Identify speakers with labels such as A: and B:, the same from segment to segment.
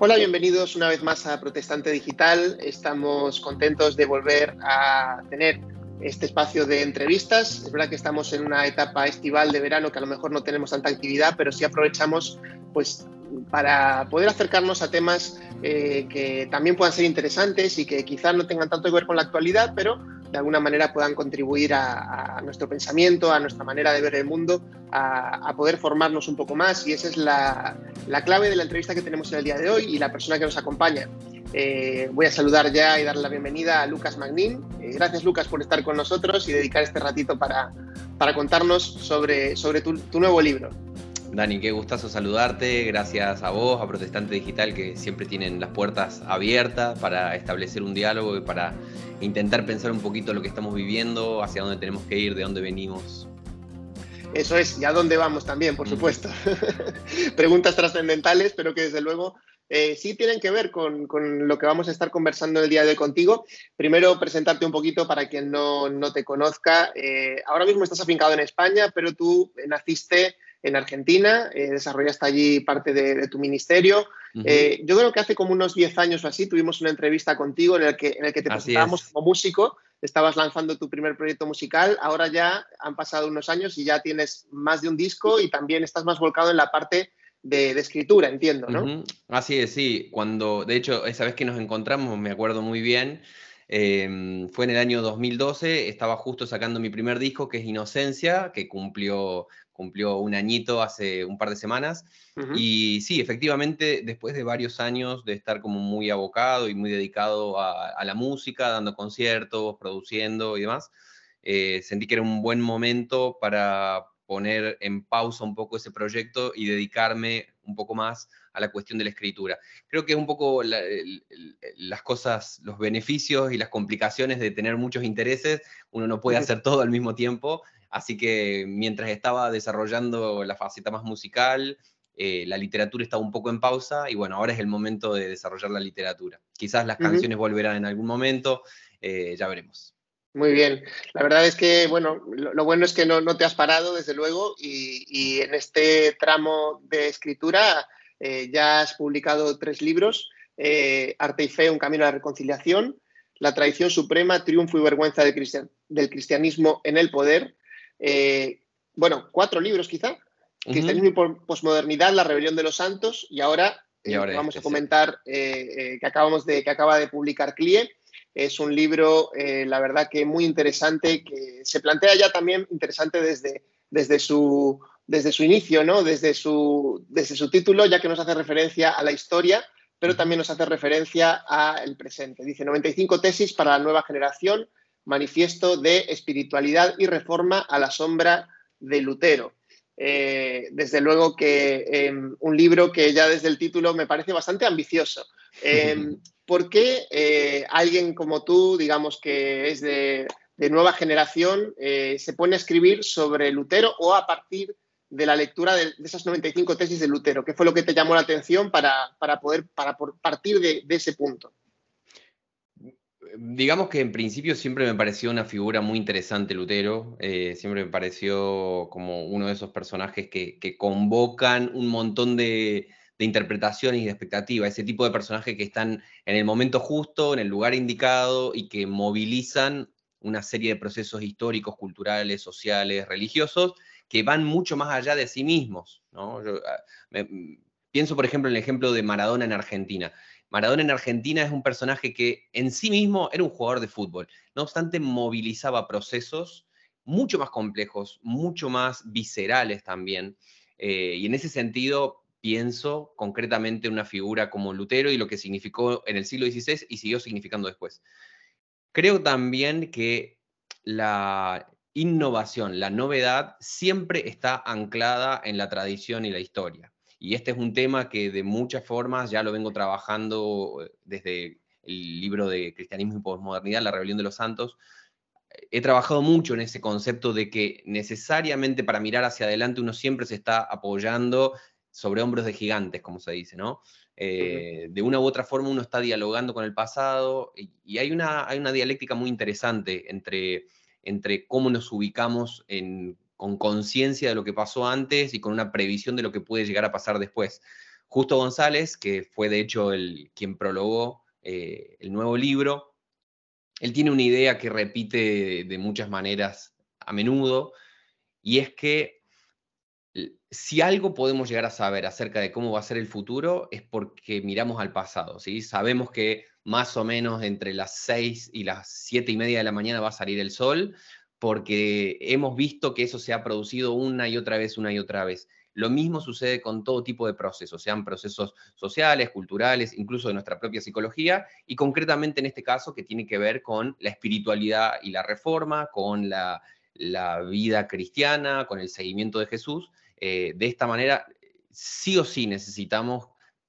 A: Hola, bienvenidos una vez más a Protestante Digital. Estamos contentos de volver a tener este espacio de entrevistas. Es verdad que estamos en una etapa estival de verano que a lo mejor no tenemos tanta actividad, pero sí aprovechamos pues para poder acercarnos a temas eh, que también puedan ser interesantes y que quizás no tengan tanto que ver con la actualidad, pero de alguna manera puedan contribuir a, nuestro pensamiento, a nuestra manera de ver el mundo, a, poder formarnos un poco más. Y esa es la, clave de la entrevista que tenemos en el día de hoy y la persona que nos acompaña. Eh, voy a saludar ya y darle la bienvenida a Lucas Magnín. Eh, gracias, Lucas, por estar con nosotros y dedicar este ratito para, para contarnos sobre, sobre tu, tu nuevo libro.
B: Dani, qué gustazo saludarte. Gracias a vos, a Protestante Digital, que siempre tienen las puertas abiertas para establecer un diálogo y para intentar pensar un poquito lo que estamos viviendo, hacia dónde tenemos que ir, de dónde venimos.
A: Eso es, y a dónde vamos también, por supuesto. Preguntas trascendentales, pero que desde luego eh, sí tienen que ver con, lo que vamos a estar conversando el día de hoy contigo. Primero, presentarte un poquito para quien no, te conozca. Eh, ahora mismo estás afincado en España, pero tú naciste en Argentina, eh, desarrollaste allí parte de, tu ministerio. Eh, yo creo que hace como unos 10 años o así tuvimos una entrevista contigo en el que, en el que te presentábamos como músico, estabas lanzando tu primer proyecto musical, ahora ya han pasado unos años y ya tienes más de un disco y también estás más volcado en la parte de, escritura, entiendo, ¿no?
B: Así es, sí. Cuando, de hecho, esa vez que nos encontramos, me acuerdo muy bien, em, fue en el año 2012, estaba justo sacando mi primer disco, que es Inocencia, que cumplió cumplió un añito hace un par de semanas. Y sí, efectivamente, después de varios años de estar como muy abocado y muy dedicado a, la música, dando conciertos, produciendo y demás, eh, sentí que era un buen momento para poner en pausa un poco ese proyecto y dedicarme un poco más a la cuestión de la escritura. Creo que es un poco las cosas, los beneficios y las complicaciones de tener muchos intereses. Uno no puede hacer todo al mismo tiempo Así que mientras estaba desarrollando la faceta más musical, eh, la literatura estaba un poco en pausa y bueno, ahora es el momento de desarrollar la literatura. Quizás las canciones volverán en algún momento, eh, ya veremos.
A: Muy bien. La verdad es que, bueno, lo, bueno es que no, te has parado, desde luego, y, en este tramo de escritura eh, ya has publicado tres libros, Arte y Fe, Un Camino a la Reconciliación, La Tradición Suprema, Triunfo y Vergüenza del Cristianismo en el Poder, eh, bueno, cuatro libros quizá, Cristianismo y posmodernidad, La rebelión de los santos, y ahora, eh, vamos a este, comentar eh, que, acabamos de, que acaba de publicar CLIE. Es un libro, la verdad que muy interesante, que se plantea ya también interesante desde, desde, su, desde su inicio, ¿no? desde, su, desde su título, ya que nos hace referencia a la historia, pero también nos hace referencia al presente. Dice 95 tesis para la nueva generación, manifiesto de espiritualidad y reforma a la sombra de Lutero. Eh, desde luego que em, un libro que ya desde el título me parece bastante ambicioso. Em, ¿Por qué eh, alguien como tú, digamos que es de, nueva generación, eh, se pone a escribir sobre Lutero o a partir de la lectura de, esas 95 tesis de Lutero? ¿Qué fue lo que te llamó la atención para, poder para partir de ese punto?
B: Digamos que en principio siempre me pareció una figura muy interesante Lutero, eh, siempre me pareció como uno de esos personajes que, convocan un montón de, interpretaciones y de expectativas, ese tipo de personajes que están en el momento justo, en el lugar indicado y que movilizan una serie de procesos históricos, culturales, sociales, religiosos, que van mucho más allá de sí mismos. ¿no? Ah, pienso, por ejemplo, en el ejemplo de Maradona en Argentina. Maradona en Argentina es un personaje que en sí mismo era un jugador de fútbol. No obstante, movilizaba procesos mucho más complejos, mucho más viscerales también. Eh, y en ese sentido, pienso concretamente en una figura como Lutero y lo que significó en el siglo XVI y siguió significando después. Creo también que la innovación, la novedad, siempre está anclada en la tradición y la historia. Y este es un tema que de muchas formas ya lo vengo trabajando eh, desde el libro de Cristianismo y Postmodernidad, La Rebelión de los Santos. He trabajado mucho en ese concepto de que necesariamente para mirar hacia adelante uno siempre se está apoyando sobre hombros de gigantes, como se dice, ¿no? Eh, de una u otra forma uno está dialogando con el pasado y, hay, una, hay una dialéctica muy interesante entre, entre cómo nos ubicamos en con conciencia de lo que pasó antes y con una previsión de lo que puede llegar a pasar después. Justo González, que fue de hecho el, quien prologó eh, el nuevo libro, él tiene una idea que repite de muchas maneras a menudo, y es que si algo podemos llegar a saber acerca de cómo va a ser el futuro es porque miramos al pasado, ¿sí? Sabemos que más o menos entre las 6 y las 7 y media de la mañana va a salir el sol, porque hemos visto que eso se ha producido una y otra vez, una y otra vez. Lo mismo sucede con todo tipo de procesos, sean procesos sociales, culturales, incluso de nuestra propia psicología, y concretamente en este caso que tiene que ver con la espiritualidad y la reforma, con la, vida cristiana, con el seguimiento de Jesús. Eh, de esta manera, sí o sí necesitamos,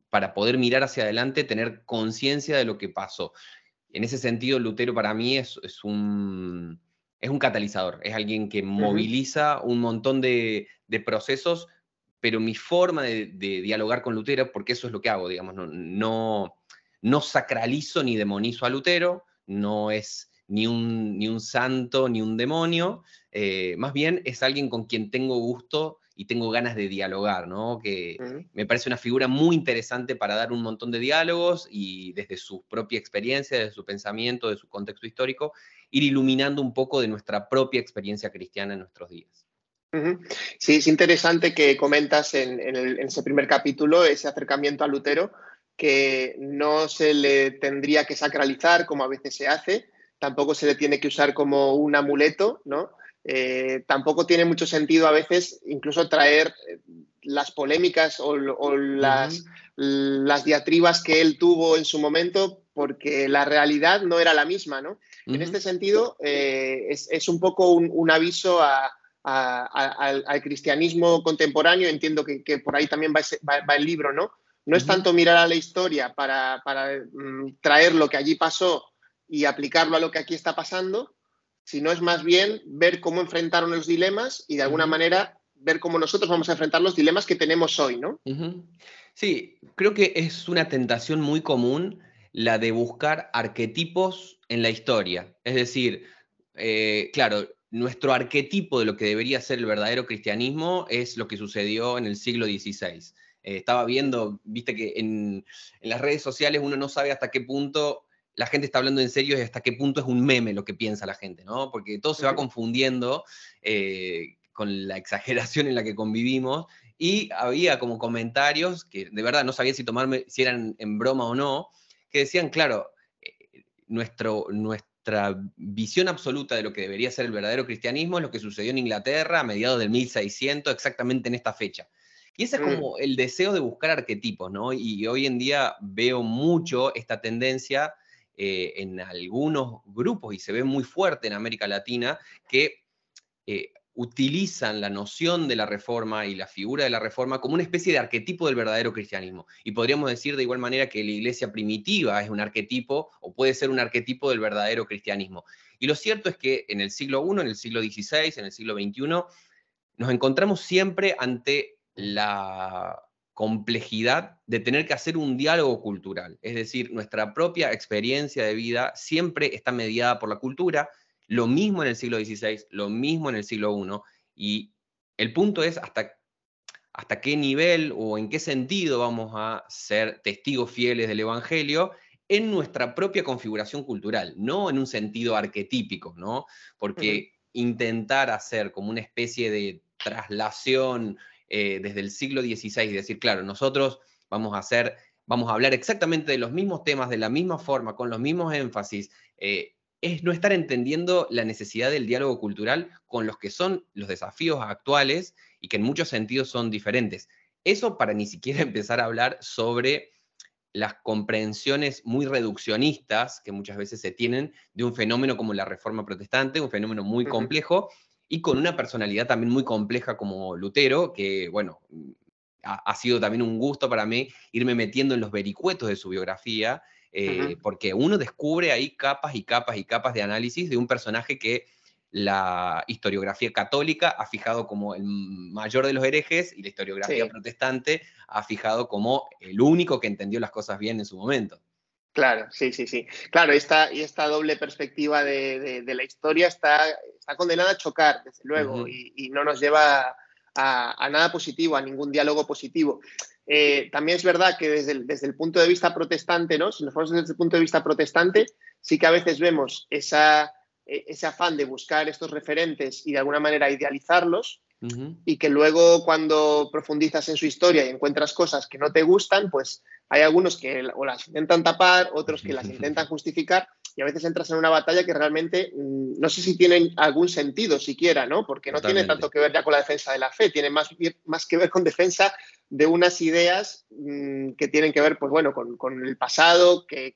B: para poder mirar hacia adelante, tener conciencia de lo que pasó. En ese sentido, Lutero para mí es un es un catalizador, es alguien que moviliza un montón de, procesos, pero mi forma de, dialogar con Lutero, porque eso es lo que hago, digamos, no, no, sacralizo ni demonizo a Lutero, no es ni un, ni un santo ni un demonio, eh, más bien es alguien con quien tengo gusto y tengo ganas de dialogar, ¿no? Que me parece una figura muy interesante para dar un montón de diálogos y desde su propia experiencia, desde su pensamiento, de su contexto histórico, ir iluminando un poco de nuestra propia experiencia cristiana en nuestros días.
A: Sí, es interesante que comentas en, ese primer capítulo ese acercamiento a Lutero, que no se le tendría que sacralizar como a veces se hace, tampoco se le tiene que usar como un amuleto, ¿no? Eh, tampoco tiene mucho sentido a veces incluso traer eh, las polémicas o, las, las, diatribas que él tuvo en su momento, porque la realidad no era la misma, ¿no? En este sentido, eh, es, un poco un, aviso al, cristianismo contemporáneo, entiendo que, por ahí también va, el libro, ¿no? No es tanto mirar a la historia para, mm, traer lo que allí pasó y aplicarlo a lo que aquí está pasando, sino es más bien ver cómo enfrentaron los dilemas y de alguna manera ver cómo nosotros vamos a enfrentar los dilemas que tenemos hoy, ¿no?
B: Sí, creo que es una tentación muy común la de buscar arquetipos en la historia. Es decir, eh, claro, nuestro arquetipo de lo que debería ser el verdadero cristianismo es lo que sucedió en el siglo XVI. Eh, estaba viendo, viste que en, en, las redes sociales uno no sabe hasta qué punto la gente está hablando en serio y hasta qué punto es un meme lo que piensa la gente, ¿no? Porque todo se va confundiendo eh, con la exageración en la que convivimos y había como comentarios que de verdad no sabía si tomarme, si eran en broma o no, que decían, claro, eh, nuestro, nuestra visión absoluta de lo que debería ser el verdadero cristianismo es lo que sucedió en Inglaterra a mediados del 1600, exactamente en esta fecha. Y ese es mm. como el deseo de buscar arquetipos, ¿no? Y hoy en día veo mucho esta tendencia eh, en algunos grupos, y se ve muy fuerte en América Latina, que eh, utilizan la noción de la reforma y la figura de la reforma como una especie de arquetipo del verdadero cristianismo. Y podríamos decir de igual manera que la iglesia primitiva es un arquetipo o puede ser un arquetipo del verdadero cristianismo. Y lo cierto es que en el siglo I, en el siglo XVI, en el siglo XXI, nos encontramos siempre ante la complejidad de tener que hacer un diálogo cultural. Es decir, nuestra propia experiencia de vida siempre está mediada por la cultura, lo mismo en el siglo XVI, lo mismo en el siglo I, y el punto es hasta, hasta qué nivel o en qué sentido vamos a ser testigos fieles del Evangelio en nuestra propia configuración cultural, no en un sentido arquetípico, ¿no? Porque intentar hacer como una especie de traslación eh, desde el siglo XVI, decir, claro, nosotros vamos a hacer, vamos a hablar exactamente de los mismos temas, de la misma forma, con los mismos énfasis, eh, es no estar entendiendo la necesidad del diálogo cultural con los que son los desafíos actuales y que en muchos sentidos son diferentes. Eso para ni siquiera empezar a hablar sobre las comprensiones muy reduccionistas que muchas veces se tienen de un fenómeno como la reforma protestante, un fenómeno muy complejo, y con una personalidad también muy compleja como Lutero, que, bueno, ha, sido también un gusto para mí irme metiendo en los vericuetos de su biografía, eh, porque uno descubre ahí capas y capas y capas de análisis de un personaje que la historiografía católica ha fijado como el mayor de los herejes y la historiografía protestante ha fijado como el único que entendió las cosas bien en su momento.
A: Claro, sí, sí, sí. Claro, esta, y esta doble perspectiva de, la historia está, está, condenada a chocar, desde luego, y, no nos lleva a, nada positivo, a ningún diálogo positivo. eh, también es verdad que desde el, desde el, punto de vista protestante, ¿no? Si nos ponemos desde el punto de vista protestante, sí que a veces vemos esa, e, ese afán de buscar estos referentes y de alguna manera idealizarlos, y que luego cuando profundizas en su historia y encuentras cosas que no te gustan, pues hay algunos que o las intentan tapar, otros que las intentan justificar y a veces entras en una batalla que realmente mm, no sé si tienen algún sentido siquiera, ¿no? Porque no tiene tanto que ver ya con la defensa de la fe, tiene más, más que ver con defensa de unas ideas mm, que tienen que ver, pues bueno, con, el pasado, que,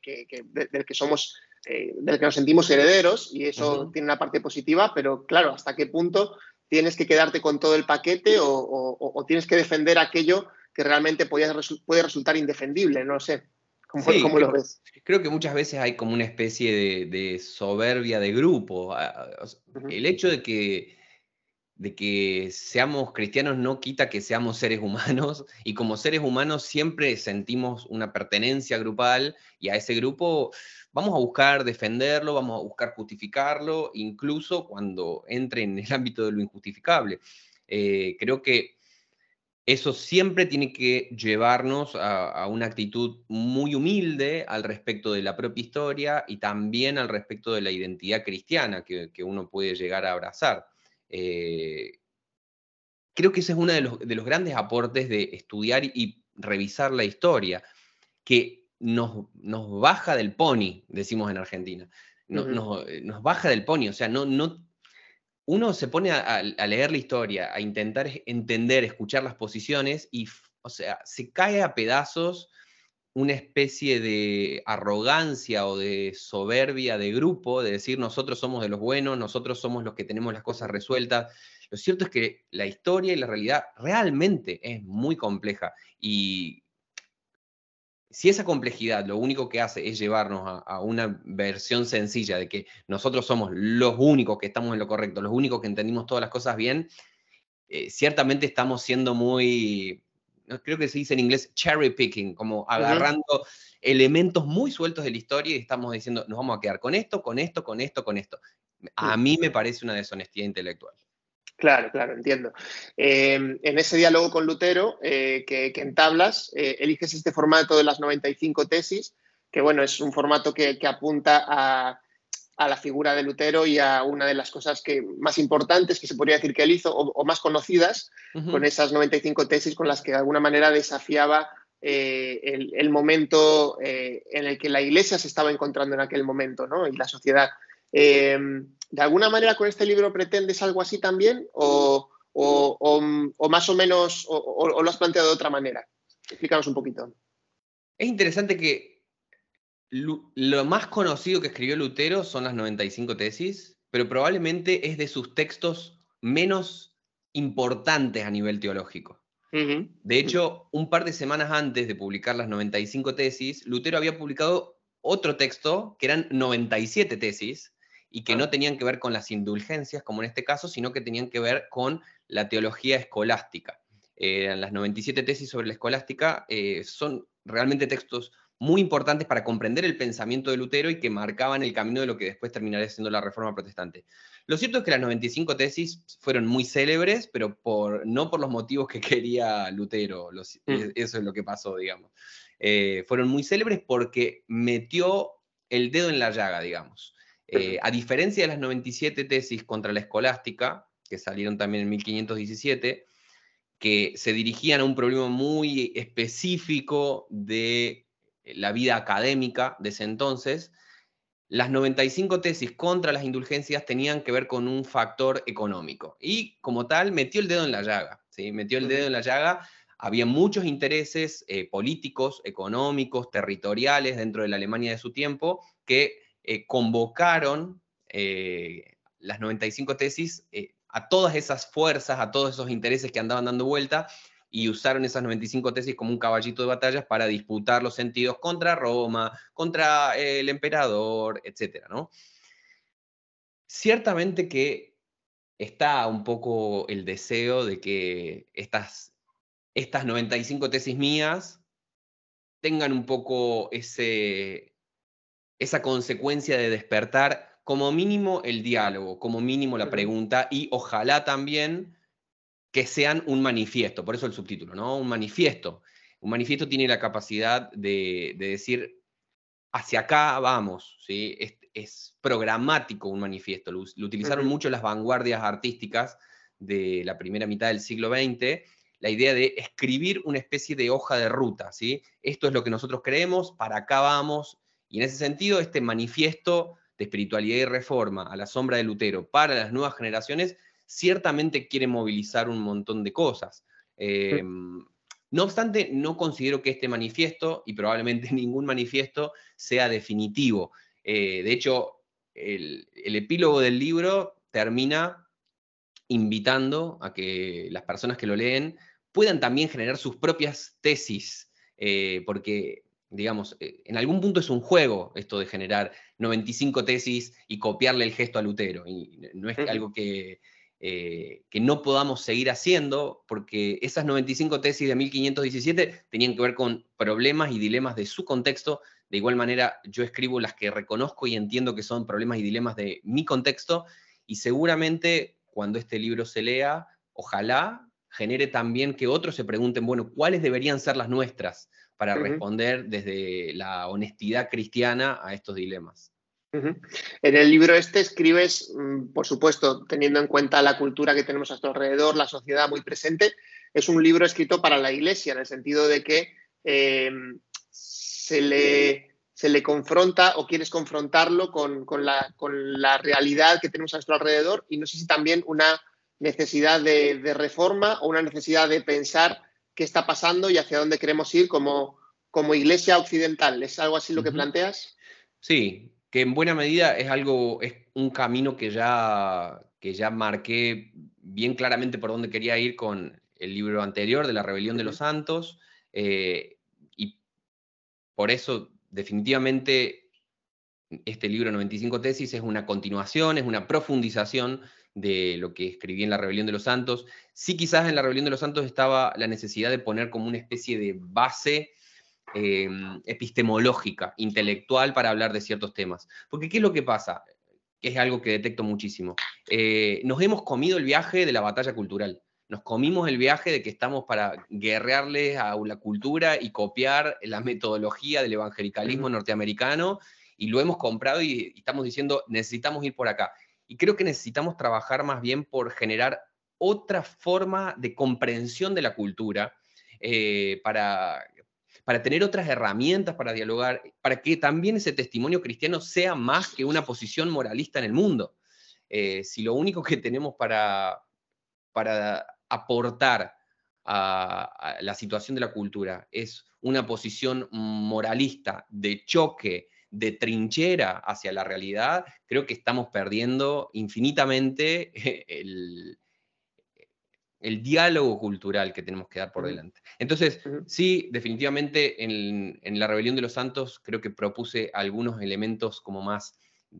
A: del que somos, eh, del que nos sentimos herederos y eso tiene una parte positiva, pero claro, hasta qué punto tienes que quedarte con todo el paquete o, tienes que defender aquello que realmente puede, puede resultar indefendible, no sé. ¿Cómo,
B: creo,
A: lo ves?
B: Creo que muchas veces hay como una especie de, soberbia de grupo. El hecho de que, de que seamos cristianos no quita que seamos seres humanos y como seres humanos siempre sentimos una pertenencia grupal y a ese grupo vamos a buscar defenderlo, vamos a buscar justificarlo, incluso cuando entre en el ámbito de lo injustificable. Eh, creo que eso siempre tiene que llevarnos a, una actitud muy humilde al respecto de la propia historia y también al respecto de la identidad cristiana que, uno puede llegar a abrazar. Eh, creo que ese es uno de los, de los, grandes aportes de estudiar y revisar la historia, que nos, baja del pony, decimos en Argentina. Eh, nos, baja del pony, o sea, no, no, uno se pone a, leer la historia, a intentar entender, escuchar las posiciones y, o sea, se cae a pedazos una especie de arrogancia o de soberbia de grupo, de decir nosotros somos de los buenos, nosotros somos los que tenemos las cosas resueltas. Lo cierto es que la historia y la realidad realmente es muy compleja y si esa complejidad lo único que hace es llevarnos a, una versión sencilla de que nosotros somos los únicos que estamos en lo correcto, los únicos que entendimos todas las cosas bien, eh, ciertamente estamos siendo muy, creo que se dice en inglés cherry picking, como agarrando elementos muy sueltos de la historia y estamos diciendo, nos vamos a quedar con esto, con esto, con esto, con esto. A mí me parece una deshonestidad intelectual.
A: Claro, claro, entiendo. Em, en ese diálogo con Lutero eh, que, entablas, eh, eliges este formato de las 95 tesis, que bueno, es un formato que, apunta a, la figura de Lutero y a una de las cosas que, más importantes que se podría decir que él hizo, o, más conocidas, con esas 95 tesis con las que de alguna manera desafiaba eh, el, momento en el que la Iglesia se estaba encontrando en aquel momento, ¿no? Y la sociedad. Em, ¿De alguna manera con este libro pretendes algo así también? ¿O, más o menos, o, lo has planteado de otra manera? Explícanos un poquito.
B: Es interesante que lo más conocido que escribió Lutero son las 95 tesis, pero probablemente es de sus textos menos importantes a nivel teológico. De hecho, un par de semanas antes de publicar las 95 tesis, Lutero había publicado otro texto que eran 97 tesis, y que no tenían que ver con las indulgencias, como en este caso, sino que tenían que ver con la teología escolástica. Eh, las 97 tesis sobre la escolástica eh, son realmente textos muy importantes para comprender el pensamiento de Lutero y que marcaban el camino de lo que después terminaría siendo la reforma protestante. Lo cierto es que las 95 tesis fueron muy célebres, pero por, no por los motivos que quería Lutero, mm. eso es lo que pasó, digamos. Eh, fueron muy célebres porque metió el dedo en la llaga, digamos. Eh, a diferencia de las 97 tesis contra la escolástica, que salieron también en 1517, que se dirigían a un problema muy específico de la vida académica de ese entonces, las 95 tesis contra las indulgencias tenían que ver con un factor económico. Y como tal, metió el dedo en la llaga. ¿sí? Metió el dedo en la llaga. Había muchos intereses eh, políticos, económicos, territoriales dentro de la Alemania de su tiempo que eh, convocaron eh, las 95 tesis eh, a todas esas fuerzas, a todos esos intereses que andaban dando vuelta y usaron esas 95 tesis como un caballito de batallas para disputar los sentidos contra Roma, contra el emperador, etc. ¿no? Ciertamente que está un poco el deseo de que estas, estas 95 tesis mías tengan un poco ese, esa consecuencia de despertar como mínimo el diálogo, como mínimo la pregunta y ojalá también que sean un manifiesto, por eso el subtítulo, ¿no? Un manifiesto. Un manifiesto tiene la capacidad de, decir, hacia acá vamos, ¿sí? Es, programático un manifiesto. Lo, utilizaron mucho las vanguardias artísticas de la primera mitad del siglo XX, la idea de escribir una especie de hoja de ruta, ¿sí? Esto es lo que nosotros creemos, para acá vamos, y en ese sentido, este manifiesto de espiritualidad y reforma a la sombra de Lutero para las nuevas generaciones ciertamente quiere movilizar un montón de cosas. Em, no obstante, no considero que este manifiesto, y probablemente ningún manifiesto, sea definitivo. Eh, de hecho, el, epílogo del libro termina invitando a que las personas que lo leen puedan también generar sus propias tesis, eh, porque, digamos, eh, en algún punto es un juego esto de generar 95 tesis y copiarle el gesto a Lutero, y no es algo que, eh, que no podamos seguir haciendo, porque esas 95 tesis de 1517 tenían que ver con problemas y dilemas de su contexto. De igual manera, yo escribo las que reconozco y entiendo que son problemas y dilemas de mi contexto, y seguramente cuando este libro se lea, ojalá genere también que otros se pregunten, bueno, ¿cuáles deberían ser las nuestras para responder desde la honestidad cristiana a estos dilemas?
A: En el libro este escribes, mm, por supuesto, teniendo en cuenta la cultura que tenemos a nuestro alrededor, la sociedad muy presente, es un libro escrito para la iglesia, en el sentido de que em, se, le, se, le, confronta o quieres confrontarlo con, la, realidad que tenemos a nuestro alrededor y no sé si también una necesidad de, reforma o una necesidad de pensar qué está pasando y hacia dónde queremos ir como, como iglesia occidental. ¿Es algo así lo que planteas?
B: Sí, que en buena medida es algo, es un camino que ya, que ya marqué bien claramente por dónde quería ir con el libro anterior de la rebelión de los santos, eh, y por eso definitivamente este libro 95 tesis es una continuación, es una profundización de lo que escribí en la rebelión de los santos. Sí quizás en la rebelión de los santos estaba la necesidad de poner como una especie de base Em, epistemológica, intelectual para hablar de ciertos temas. Porque ¿qué es lo que pasa? Que es algo que detecto muchísimo. Eh, nos hemos comido el viaje de la batalla cultural. Nos comimos el viaje de que estamos para guerrearles a la cultura y copiar la metodología del evangelicalismo norteamericano y lo hemos comprado y, estamos diciendo necesitamos ir por acá. Y creo que necesitamos trabajar más bien por generar otra forma de comprensión de la cultura eh, para para tener otras herramientas para dialogar, para que también ese testimonio cristiano sea más que una posición moralista en el mundo. Eh, si lo único que tenemos para, para aportar a, la situación de la cultura es una posición moralista de choque, de trinchera hacia la realidad, creo que estamos perdiendo infinitamente el, el diálogo cultural que tenemos que dar por delante. Entonces, sí, definitivamente en, la Rebelión de los Santos creo que propuse algunos elementos como más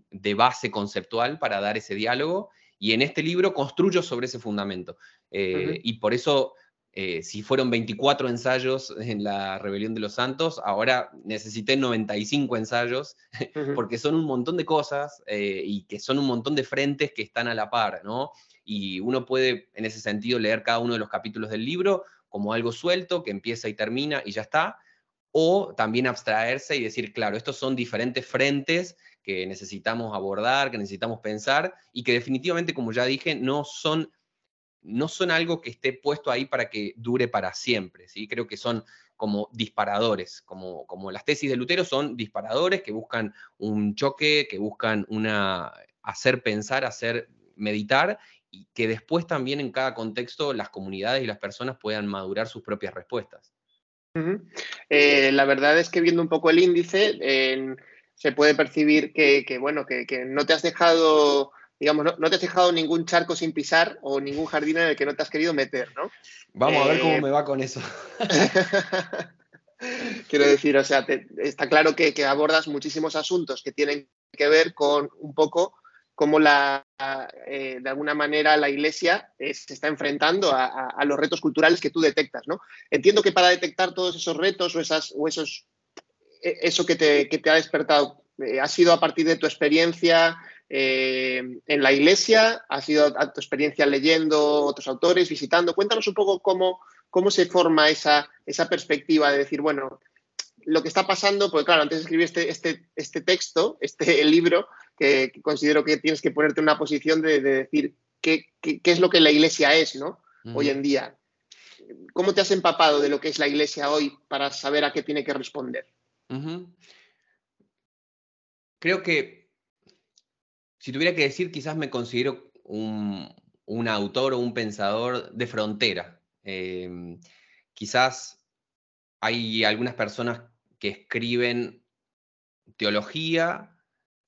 B: de base conceptual para dar ese diálogo y en este libro construyo sobre ese fundamento. Eh, y por eso, eh, si fueron 24 ensayos en la Rebelión de los Santos, ahora necesité 95 ensayos, porque son un montón de cosas eh, y que son un montón de frentes que están a la par, ¿no? y uno puede en ese sentido leer cada uno de los capítulos del libro como algo suelto que empieza y termina y ya está, o también abstraerse y decir, claro, estos son diferentes frentes que necesitamos abordar, que necesitamos pensar y que definitivamente, como ya dije, no son, no son algo que esté puesto ahí para que dure para siempre. ¿sí? Creo que son como disparadores, como, como las tesis de Lutero son disparadores que buscan un choque, que buscan una, hacer pensar, hacer meditar y que después también en cada contexto las comunidades y las personas puedan madurar sus propias respuestas.
A: Eh, la verdad es que viendo un poco el índice, se puede percibir que, bueno, que, no te has dejado, digamos, no, te has dejado ningún charco sin pisar o ningún jardín en el que no te has querido meter, ¿no?
B: Vamos a ver cómo eh, me va con eso.
A: Quiero decir, o sea, está claro que, abordas muchísimos asuntos que tienen que ver con un poco cómo la, eh, de alguna manera la Iglesia eh, se está enfrentando a, los retos culturales que tú detectas. ¿no? Entiendo que para detectar todos esos retos o, esas, o esos, e, eso que te, que te ha despertado, eh, ¿ha sido a partir de tu experiencia en la Iglesia? ¿Ha sido a tu experiencia leyendo otros autores, visitando? Cuéntanos un poco cómo, cómo se forma esa, esa perspectiva de decir, bueno, lo que está pasando, porque claro, antes de escribir este, este, este texto, este libro, que, considero que tienes que ponerte en una posición de, decir qué, qué, es lo que la iglesia es, ¿no? Hoy en día. ¿Cómo te has empapado de lo que es la iglesia hoy para saber a qué tiene que responder?
B: Creo que, si tuviera que decir, quizás me considero un, autor o un pensador de frontera. Em, quizás hay algunas personas que escriben teología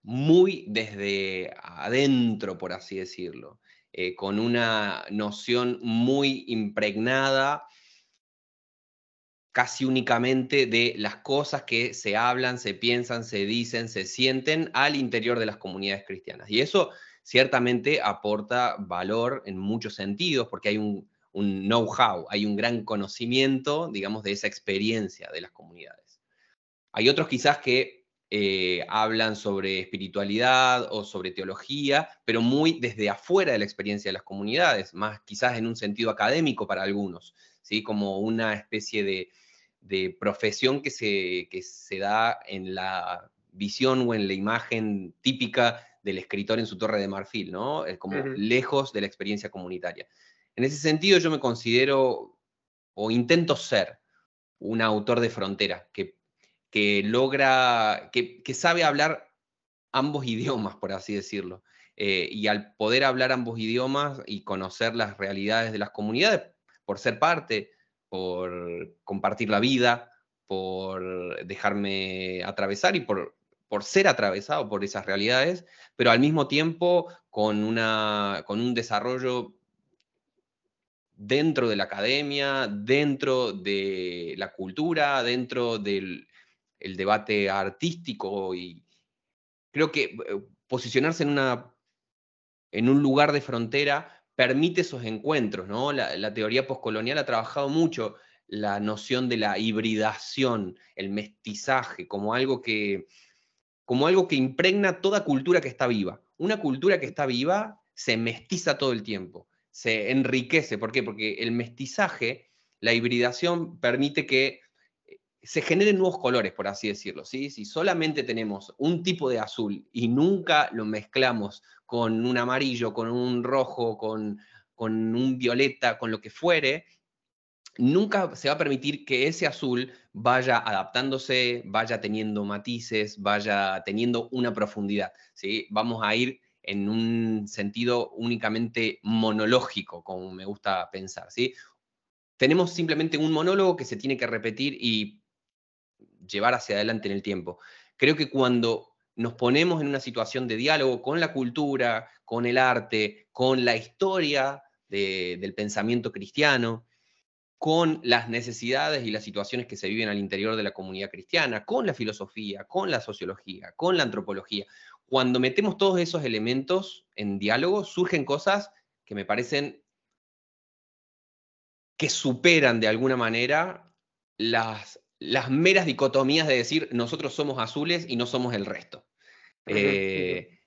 B: muy desde adentro, por así decirlo, eh, con una noción muy impregnada casi únicamente de las cosas que se hablan, se piensan, se dicen, se sienten al interior de las comunidades cristianas. Y eso ciertamente aporta valor en muchos sentidos, porque hay un, know-how, hay un gran conocimiento, digamos, de esa experiencia de las comunidades. Hay otros quizás que eh, hablan sobre espiritualidad o sobre teología, pero muy desde afuera de la experiencia de las comunidades, más quizás en un sentido académico para algunos, ¿sí? como una especie de, profesión que se, se da en la visión o en la imagen típica del escritor en su torre de marfil, ¿no? como lejos de la experiencia comunitaria. En ese sentido yo me considero o intento ser un autor de frontera, que que logra, que, sabe hablar ambos idiomas, por así decirlo. Eh, y al poder hablar ambos idiomas y conocer las realidades de las comunidades, por ser parte, por compartir la vida, por dejarme atravesar y por, por ser atravesado por esas realidades, pero al mismo tiempo con, una, con un desarrollo dentro de la academia, dentro de la cultura, dentro del, el debate artístico y creo que eh, posicionarse en, una, en un lugar de frontera permite esos encuentros, ¿no? La, teoría postcolonial ha trabajado mucho la noción de la hibridación, el mestizaje, como algo que, como algo que impregna toda cultura que está viva. Una cultura que está viva se mestiza todo el tiempo, se enriquece. ¿Por qué? Porque el mestizaje, la hibridación, permite que se generen nuevos colores, por así decirlo. ¿sí? Si solamente tenemos un tipo de azul y nunca lo mezclamos con un amarillo, con un rojo, con, con un violeta, con lo que fuere, nunca se va a permitir que ese azul vaya adaptándose, vaya teniendo matices, vaya teniendo una profundidad. ¿sí? Vamos a ir en un sentido únicamente monológico, como me gusta pensar. ¿sí? Tenemos simplemente un monólogo que se tiene que repetir y llevar hacia adelante en el tiempo. Creo que cuando nos ponemos en una situación de diálogo con la cultura, con el arte, con la historia del pensamiento cristiano, con las necesidades y las situaciones que se viven al interior de la comunidad cristiana, con la filosofía, con la sociología, con la antropología. Cuando metemos todos esos elementos en diálogo, surgen cosas que me parecen que superan de alguna manera las las meras dicotomías de decir nosotros somos azules y no somos el resto. Eh,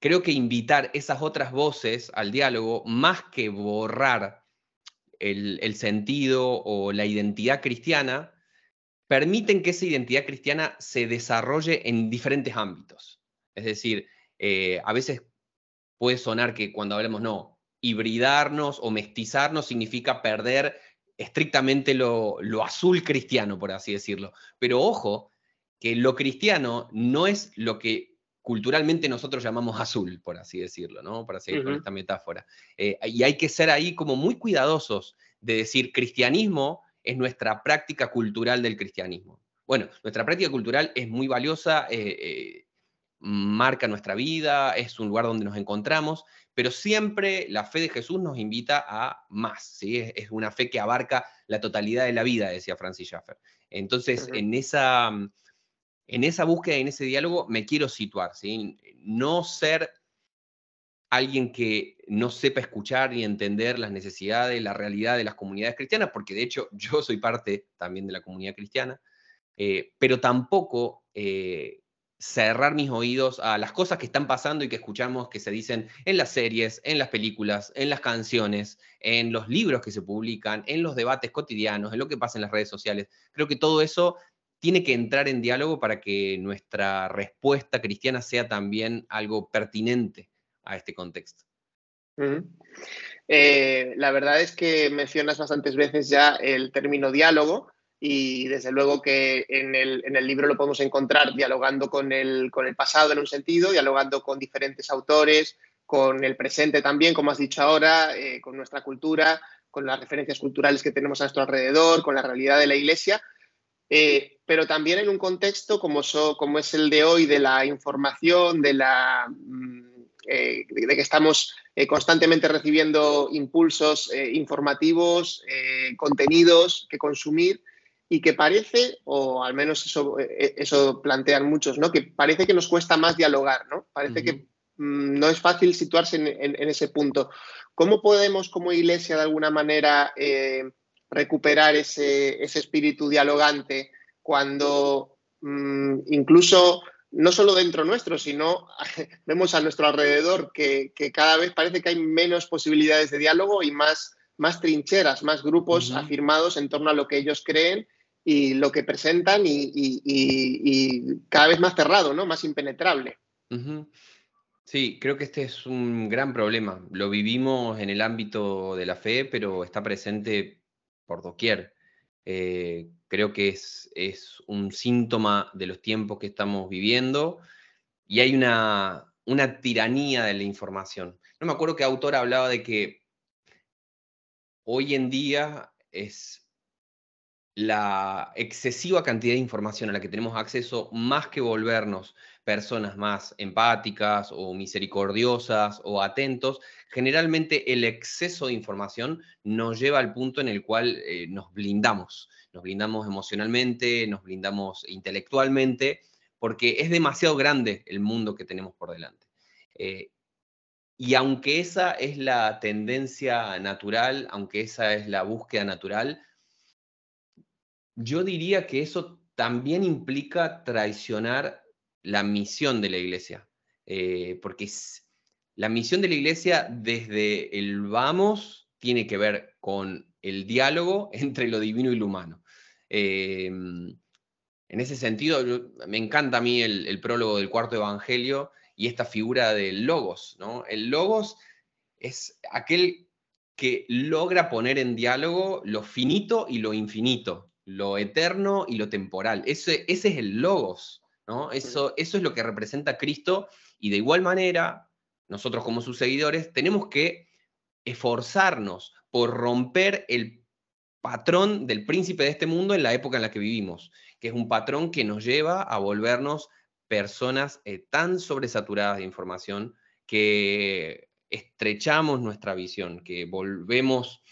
B: creo que invitar esas otras voces al diálogo, más que borrar el, sentido o la identidad cristiana, permiten que esa identidad cristiana se desarrolle en diferentes ámbitos. Es decir, eh, a veces puede sonar que cuando hablamos, no, hibridarnos o mestizarnos significa perder estrictamente lo, azul cristiano, por así decirlo. Pero ojo, que lo cristiano no es lo que culturalmente nosotros llamamos azul, por así decirlo, ¿no? Para seguir con esta metáfora. Eh, y hay que ser ahí como muy cuidadosos de decir, cristianismo es nuestra práctica cultural del cristianismo. Bueno, nuestra práctica cultural es muy valiosa, eh, eh, marca nuestra vida, es un lugar donde nos encontramos, pero siempre la fe de Jesús nos invita a más, ¿sí? es, una fe que abarca la totalidad de la vida, decía Francis Schaeffer. Entonces, en, esa, en esa búsqueda, en ese diálogo, me quiero situar, ¿sí? no ser alguien que no sepa escuchar y entender las necesidades, la realidad de las comunidades cristianas, porque de hecho yo soy parte también de la comunidad cristiana, eh, pero tampoco eh, cerrar mis oídos a las cosas que están pasando y que escuchamos que se dicen en las series, en las películas, en las canciones, en los libros que se publican, en los debates cotidianos, en lo que pasa en las redes sociales. Creo que todo eso tiene que entrar en diálogo para que nuestra respuesta cristiana sea también algo pertinente a este contexto.
A: Eh, la verdad es que mencionas bastantes veces ya el término diálogo y desde luego que en el, libro lo podemos encontrar dialogando con el, con el pasado en un sentido, dialogando con diferentes autores, con el presente también, como has dicho ahora, eh, con nuestra cultura, con las referencias culturales que tenemos a nuestro alrededor, con la realidad de la Iglesia, eh, pero también en un contexto como, como es el de hoy, de la información, de, la, mm, eh, de que estamos constantemente recibiendo impulsos informativos, contenidos que consumir y que parece, o al menos eso, eh, eh, eso plantean muchos, ¿no? que parece que nos cuesta más dialogar, ¿no? Parece que mm, no es fácil situarse en, ese punto. ¿Cómo podemos como iglesia de alguna manera eh, recuperar ese, espíritu dialogante cuando mm, incluso no solo dentro nuestro, sino vemos a nuestro alrededor que, cada vez parece que hay menos posibilidades de diálogo y más, más trincheras, más grupos afirmados en torno a lo que ellos creen y lo que presentan y, cada vez más cerrado, ¿no? Más impenetrable.
B: Sí, creo que este es un gran problema. Lo vivimos en el ámbito de la fe, pero está presente por doquier. Eh, creo que es, un síntoma de los tiempos que estamos viviendo y hay una, una tiranía de la información. No me acuerdo qué autor hablaba de que hoy en día es la excesiva cantidad de información a la que tenemos acceso, más que volvernos personas más empáticas o misericordiosas o atentos, generalmente el exceso de información nos lleva al punto en el cual eh, nos blindamos, nos blindamos emocionalmente, nos blindamos intelectualmente, porque es demasiado grande el mundo que tenemos por delante. Eh, y aunque esa es la tendencia natural, aunque esa es la búsqueda natural, yo diría que eso también implica traicionar la misión de la iglesia, eh, porque la misión de la iglesia desde el vamos tiene que ver con el diálogo entre lo divino y lo humano. Em, en ese sentido, me encanta a mí el, prólogo del cuarto evangelio y esta figura del logos. ¿no? El logos es aquel que logra poner en diálogo lo finito y lo infinito lo eterno y lo temporal. Ese, ese es el logos, ¿no? Eso, eso es lo que representa Cristo y de igual manera, nosotros como sus seguidores tenemos que esforzarnos por romper el patrón del príncipe de este mundo en la época en la que vivimos, que es un patrón que nos lleva a volvernos personas eh, tan sobresaturadas de información que estrechamos nuestra visión, que volvemos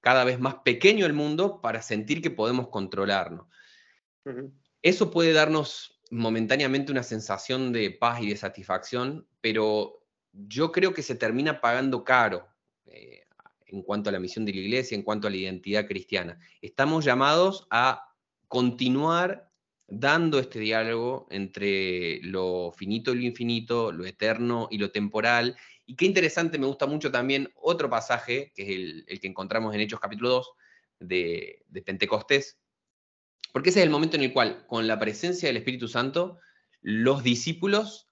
B: cada vez más pequeño el mundo para sentir que podemos controlarlo. Eso puede darnos momentáneamente una sensación de paz y de satisfacción, pero yo creo que se termina pagando caro eh, en cuanto a la misión de la iglesia, en cuanto a la identidad cristiana. Estamos llamados a continuar dando este diálogo entre lo finito y lo infinito, lo eterno y lo temporal, y qué interesante, me gusta mucho también otro pasaje, que es el, que encontramos en Hechos capítulo 2 de, Pentecostés, porque ese es el momento en el cual, con la presencia del Espíritu Santo, los discípulos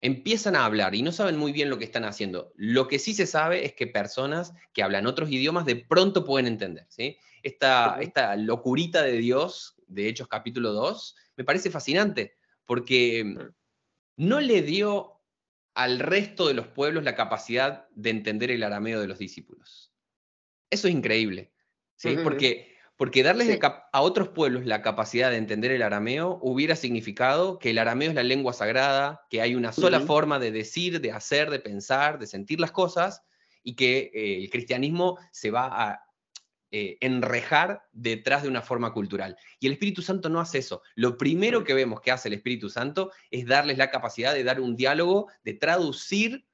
B: empiezan a hablar y no saben muy bien lo que están haciendo. Lo que sí se sabe es que personas que hablan otros idiomas de pronto pueden entender. ¿sí? Esta, esta locurita de Dios, de Hechos capítulo 2, me parece fascinante, porque no le dio al resto de los pueblos la capacidad de entender el arameo de los discípulos. Eso es increíble, ¿sí? porque, porque darles a otros pueblos la capacidad de entender el arameo hubiera significado que el arameo es la lengua sagrada, que hay una sola forma de decir, de hacer, de pensar, de sentir las cosas, y que eh, el cristianismo se va a eh, enrejar detrás de una forma cultural. Y el Espíritu Santo no hace eso. Lo primero que vemos que hace el Espíritu Santo es darles la capacidad de dar un diálogo, de traducir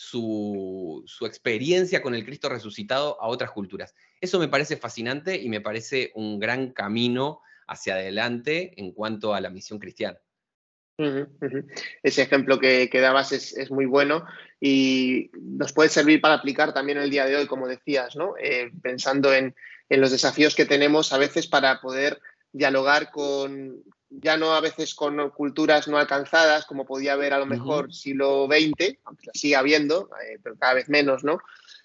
B: su, experiencia con el Cristo resucitado a otras culturas. Eso me parece fascinante y me parece un gran camino hacia adelante en cuanto a la misión cristiana.
A: Ese ejemplo que, dabas es, muy bueno y nos puede servir para aplicar también el día de hoy, como decías, ¿no? Eh, pensando en, los desafíos que tenemos a veces para poder dialogar con, ya no a veces con culturas no alcanzadas, como podía haber a lo mejor siglo XX, aunque la sigue habiendo, eh, pero cada vez menos, ¿no?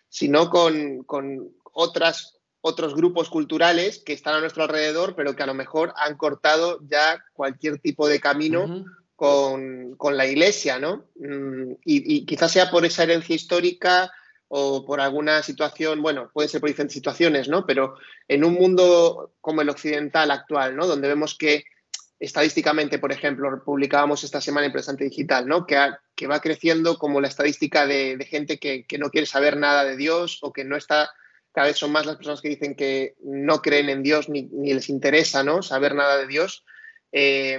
A: Sino con, con otras otros grupos culturales que están a nuestro alrededor, pero que a lo mejor han cortado ya cualquier tipo de camino con, la iglesia, ¿no? Mm, y, quizás sea por esa herencia histórica o por alguna situación, bueno, puede ser por diferentes situaciones, ¿no? Pero en un mundo como el occidental actual, ¿no? Donde vemos que estadísticamente, por ejemplo, publicábamos esta semana en Presente Digital, ¿no? Que, que va creciendo como la estadística de, gente que, no quiere saber nada de Dios o que no está cada vez son más las personas que dicen que no creen en Dios ni, les interesa ¿no? saber nada de Dios. Eh,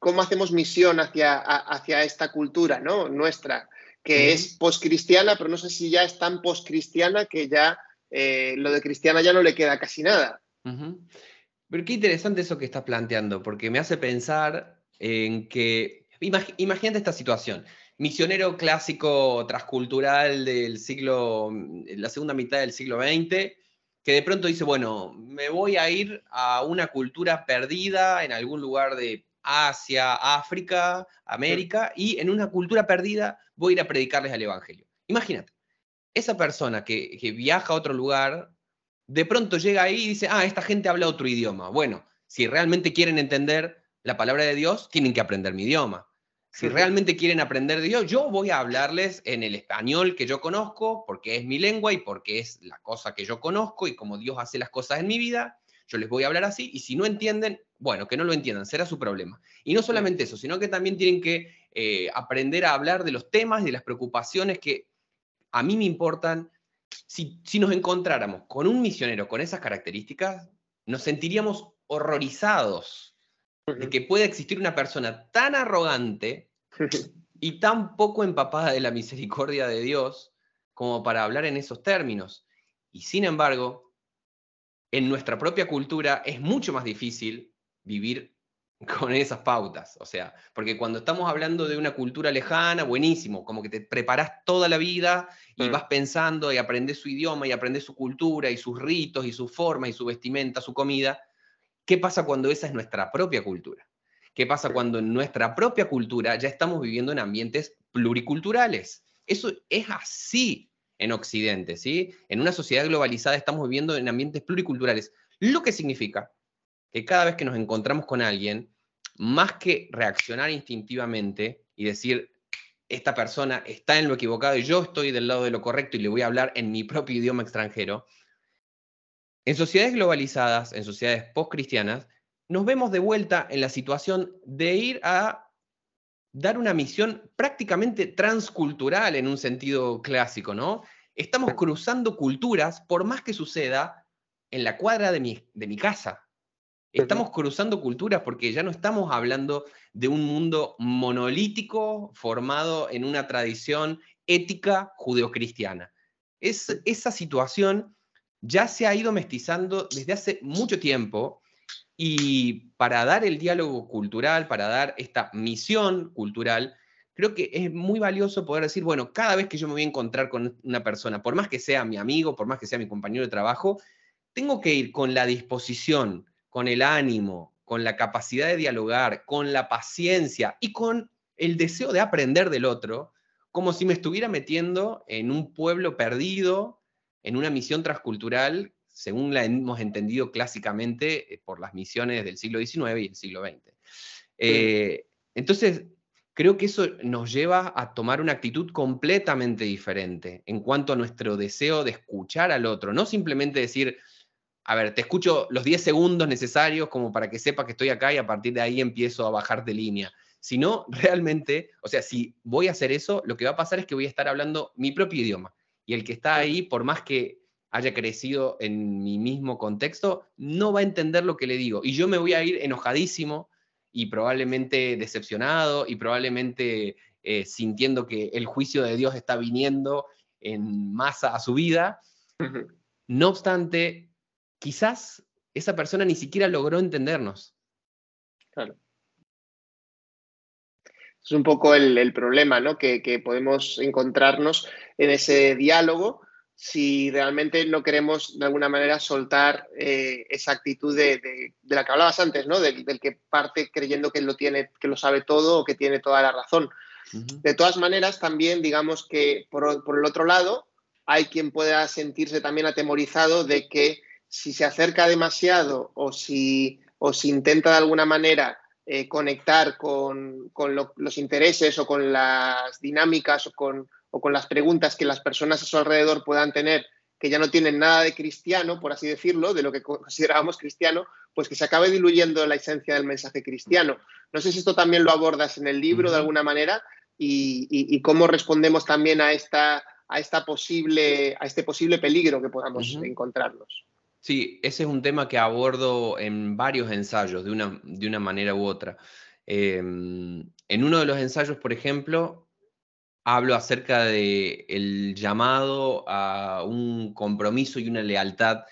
A: ¿Cómo hacemos misión hacia, hacia esta cultura ¿no? nuestra, que es poscristiana, pero no sé si ya es tan poscristiana que ya eh, lo de cristiana ya no le queda casi nada?
B: Pero qué interesante eso que estás planteando, porque me hace pensar en que, imagínate esta situación misionero clásico transcultural del siglo, la segunda mitad del siglo XX, que de pronto dice, bueno, me voy a ir a una cultura perdida en algún lugar de Asia, África, América, y en una cultura perdida voy a ir a predicarles al Evangelio. Imagínate, esa persona que, que viaja a otro lugar, de pronto llega ahí y dice, ah, esta gente habla otro idioma. Bueno, si realmente quieren entender la palabra de Dios, tienen que aprender mi idioma. Si realmente quieren aprender de Dios, yo voy a hablarles en el español que yo conozco, porque es mi lengua y porque es la cosa que yo conozco y como Dios hace las cosas en mi vida, yo les voy a hablar así y si no entienden, bueno, que no lo entiendan, será su problema. Y no solamente eso, sino que también tienen que eh, aprender a hablar de los temas, de las preocupaciones que a mí me importan. Si, si nos encontráramos con un misionero con esas características, nos sentiríamos horrorizados de que pueda existir una persona tan arrogante y tan poco empapada de la misericordia de Dios como para hablar en esos términos. Y sin embargo, en nuestra propia cultura es mucho más difícil vivir con esas pautas. O sea, porque cuando estamos hablando de una cultura lejana, buenísimo, como que te preparas toda la vida y mm. vas pensando y aprendes su idioma y aprendes su cultura y sus ritos y su forma y su vestimenta, su comida. ¿Qué pasa cuando esa es nuestra propia cultura? ¿Qué pasa cuando en nuestra propia cultura ya estamos viviendo en ambientes pluriculturales? Eso es así en Occidente, ¿sí? En una sociedad globalizada estamos viviendo en ambientes pluriculturales, lo que significa que cada vez que nos encontramos con alguien, más que reaccionar instintivamente y decir, esta persona está en lo equivocado y yo estoy del lado de lo correcto y le voy a hablar en mi propio idioma extranjero, en sociedades globalizadas, en sociedades post-cristianas, nos vemos de vuelta en la situación de ir a dar una misión prácticamente transcultural en un sentido clásico, ¿no? Estamos cruzando culturas, por más que suceda en la cuadra de mi, de mi casa. Estamos cruzando culturas porque ya no estamos hablando de un mundo monolítico formado en una tradición ética judeocristiana. Es esa situación ya se ha ido mestizando desde hace mucho tiempo y para dar el diálogo cultural, para dar esta misión cultural, creo que es muy valioso poder decir, bueno, cada vez que yo me voy a encontrar con una persona, por más que sea mi amigo, por más que sea mi compañero de trabajo, tengo que ir con la disposición, con el ánimo, con la capacidad de dialogar, con la paciencia y con el deseo de aprender del otro, como si me estuviera metiendo en un pueblo perdido, en una misión transcultural, según la hemos entendido clásicamente eh, por las misiones del siglo XIX y el siglo XX. Eh, entonces, creo que eso nos lleva a tomar una actitud completamente diferente en cuanto a nuestro deseo de escuchar al otro, no simplemente decir, a ver, te escucho los 10 segundos necesarios como para que sepa que estoy acá y a partir de ahí empiezo a bajar de línea, sino realmente, o sea, si voy a hacer eso, lo que va a pasar es que voy a estar hablando mi propio idioma y el que está ahí, por más que haya crecido en mi mismo contexto, no va a entender lo que le digo. Y yo me voy a ir enojadísimo y probablemente decepcionado y probablemente eh, sintiendo que el juicio de Dios está viniendo en masa a su vida. No obstante, quizás esa persona ni siquiera logró entendernos.
A: Claro. Es un poco el, problema ¿no? que, podemos encontrarnos en ese diálogo si realmente no queremos de alguna manera soltar eh, esa actitud de, la que hablabas antes, ¿no? Del, que parte creyendo que lo tiene, que lo sabe todo o que tiene toda la razón. De todas maneras, también digamos que por, por, el otro lado hay quien pueda sentirse también atemorizado de que si se acerca demasiado o si, o si intenta de alguna manera eh, conectar con, los intereses o con las dinámicas o con, o con las preguntas que las personas a su alrededor puedan tener que ya no tienen nada de cristiano, por así decirlo, de lo que considerábamos cristiano, pues que se acabe diluyendo la esencia del mensaje cristiano. No sé si esto también lo abordas en el libro de alguna manera y, cómo respondemos también a, esta, a, esta posible, a este posible peligro que podamos encontrarnos.
B: Sí, ese es un tema que abordo en varios ensayos, de una, de una manera u otra. Em, en uno de los ensayos, por ejemplo, hablo acerca del el llamado a un compromiso y una lealtad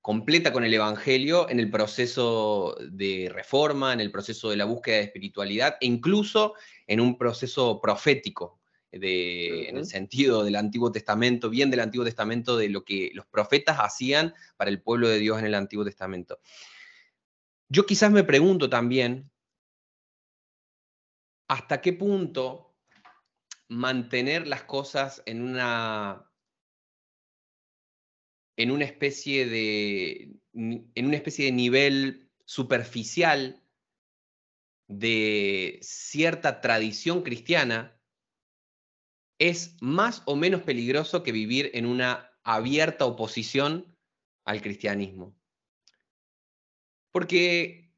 B: completa con el Evangelio en el proceso de reforma, en el proceso de la búsqueda de espiritualidad e incluso en un proceso profético en el sentido del Antiguo Testamento, bien del Antiguo Testamento, de lo que los profetas hacían para el pueblo de Dios en el Antiguo Testamento. Yo quizás me pregunto también, ¿hasta qué punto mantener las cosas en una en una especie de en una especie de nivel superficial de cierta tradición cristiana es más o menos peligroso que vivir en una abierta oposición al cristianismo. Porque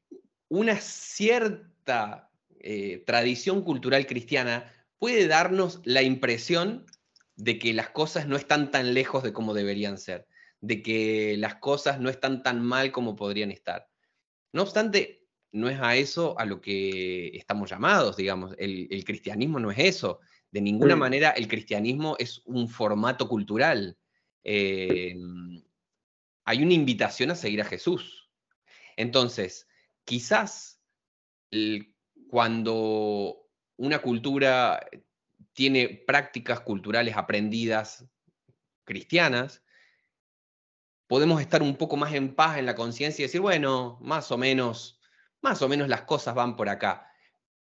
B: una cierta eh, tradición cultural cristiana puede darnos la impresión de que las cosas no están tan lejos de como deberían ser, de que las cosas no están tan mal como podrían estar. No obstante, no es a eso a lo que estamos llamados, digamos, el cristianismo no es eso. De ninguna manera el cristianismo es un formato cultural. Em, hay una invitación a seguir a Jesús. Entonces, quizás cuando una cultura tiene prácticas culturales aprendidas cristianas, podemos estar un poco más en paz en la conciencia y decir, bueno, más o menos, más o menos las cosas van por acá.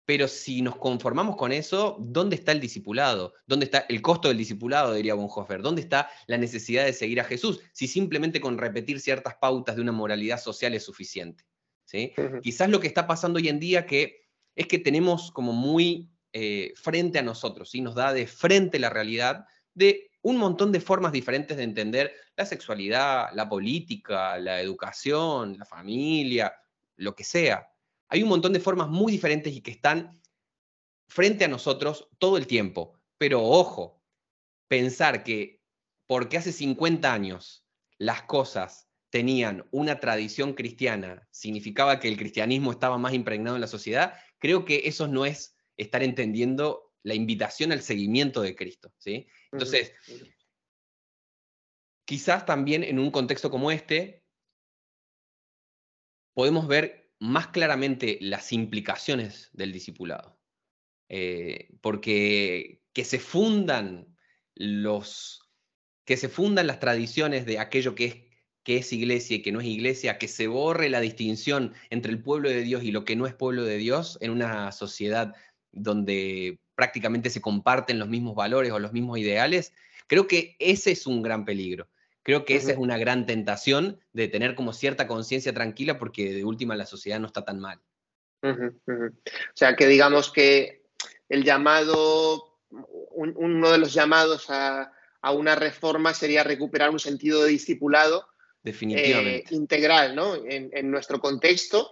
B: Pero si nos conformamos con eso, ¿dónde está el discipulado? ¿Dónde está el costo del discipulado, diría Bonhoeffer? ¿Dónde está la necesidad de seguir a Jesús? Si simplemente con repetir ciertas pautas de una moralidad social es suficiente. ¿sí? Quizás lo que está pasando hoy en día que, es que tenemos como muy eh, frente a nosotros, ¿sí? nos da de frente la realidad de un montón de formas diferentes de entender la sexualidad, la política, la educación, la familia, lo que sea. Hay un montón de formas muy diferentes y que están frente a nosotros todo el tiempo. Pero ojo, pensar que porque hace 50 años las cosas tenían una tradición cristiana, significaba que el cristianismo estaba más impregnado en la sociedad, creo que eso no es estar entendiendo la invitación al seguimiento de Cristo. ¿sí? Entonces, quizás también en un contexto como este, podemos ver más claramente las implicaciones del discipulado. Eh, porque que se fundan los que se fundan las tradiciones de aquello que es, que es iglesia y que no es iglesia, que se borre la distinción entre el pueblo de Dios y lo que no es pueblo de Dios en una sociedad donde prácticamente se comparten los mismos valores o los mismos ideales, creo que ese es un gran peligro. Creo que esa es una gran tentación de tener como cierta conciencia tranquila porque de última la sociedad no está tan mal.
A: O sea, que digamos que el llamado, uno de los llamados a, una reforma sería recuperar un sentido de discipulado
B: Definitivamente.
A: Eh, integral ¿no? en, nuestro contexto,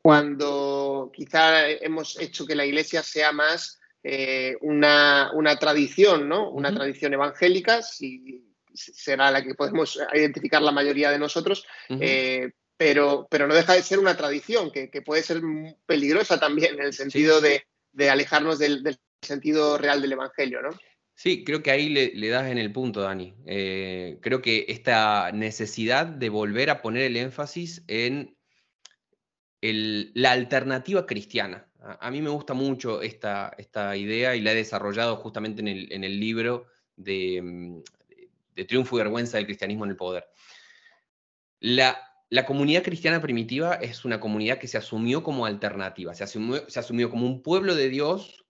A: cuando quizá hemos hecho que la iglesia sea más eh, una, tradición, ¿no? una tradición evangélica, si será la que podemos identificar la mayoría de nosotros, eh, pero, pero no deja de ser una tradición que, puede ser peligrosa también en el sentido de, alejarnos del, sentido real del Evangelio, ¿no?
B: Sí, creo que ahí le, das en el punto, Dani. Eh, creo que esta necesidad de volver a poner el énfasis en la alternativa cristiana A, mí me gusta mucho esta, esta, idea y la he desarrollado justamente en el, en el libro de, mm, de, Triunfo y Vergüenza del Cristianismo en el Poder. La, la, comunidad cristiana primitiva es una comunidad que se asumió como alternativa, se se asumió como un pueblo de Dios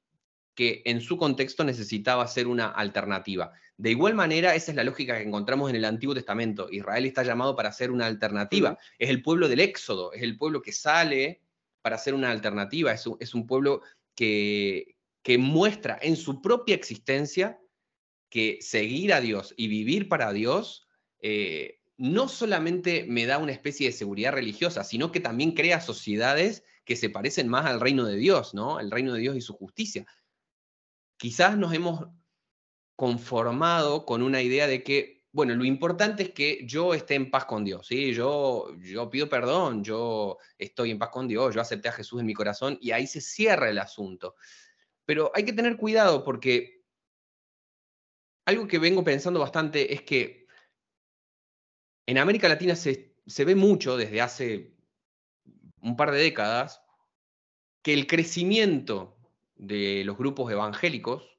B: que en su contexto necesitaba ser una alternativa. De igual manera, esa es la lógica que encontramos en el Antiguo Testamento. Israel está llamado para ser una alternativa. Es el pueblo del Éxodo, es el pueblo que sale para ser una alternativa. Es un, pueblo que, que muestra en su propia existencia que seguir a Dios y vivir para Dios eh, no solamente me da una especie de seguridad religiosa, sino que también crea sociedades que se parecen más al reino de Dios, ¿no? El reino de Dios y su justicia. Quizás nos hemos conformado con una idea de que, bueno, lo importante es que yo esté en paz con Dios, ¿sí? Yo, yo pido perdón, yo estoy en paz con Dios, yo acepté a Jesús en mi corazón y ahí se cierra el asunto. Pero hay que tener cuidado porque algo que vengo pensando bastante es que en América Latina se, se ve mucho desde hace un par de décadas que el crecimiento de los grupos evangélicos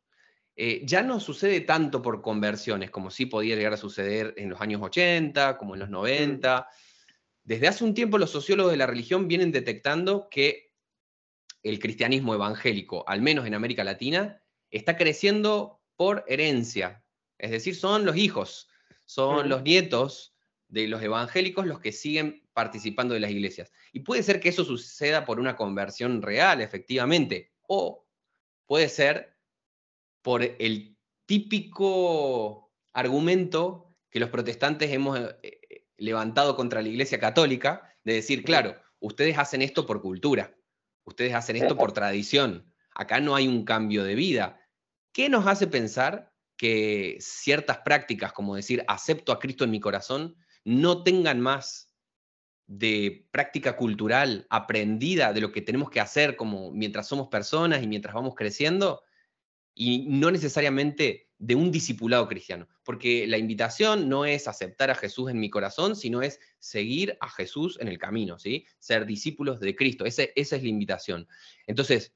B: eh, ya no sucede tanto por conversiones como sí podía llegar a suceder en los años 80, como en los 90. Mm. Desde hace un tiempo los sociólogos de la religión vienen detectando que el cristianismo evangélico, al menos en América Latina, está creciendo por herencia. Es decir, son los hijos, son mm. los nietos de los evangélicos los que siguen participando de las iglesias. Y puede ser que eso suceda por una conversión real, efectivamente, o puede ser por el típico argumento que los protestantes hemos eh, eh, levantado contra la Iglesia Católica, de decir, claro, ustedes hacen esto por cultura, ustedes hacen esto por tradición, acá no hay un cambio de vida. ¿Qué nos hace pensar que ciertas prácticas, como decir, acepto a Cristo en mi corazón, no tengan más de práctica cultural aprendida de lo que tenemos que hacer como mientras somos personas y mientras vamos creciendo? y no necesariamente de un discipulado cristiano, porque la invitación no es aceptar a Jesús en mi corazón, sino es seguir a Jesús en el camino, ¿sí? Ser discípulos de Cristo, esa es la invitación. Entonces,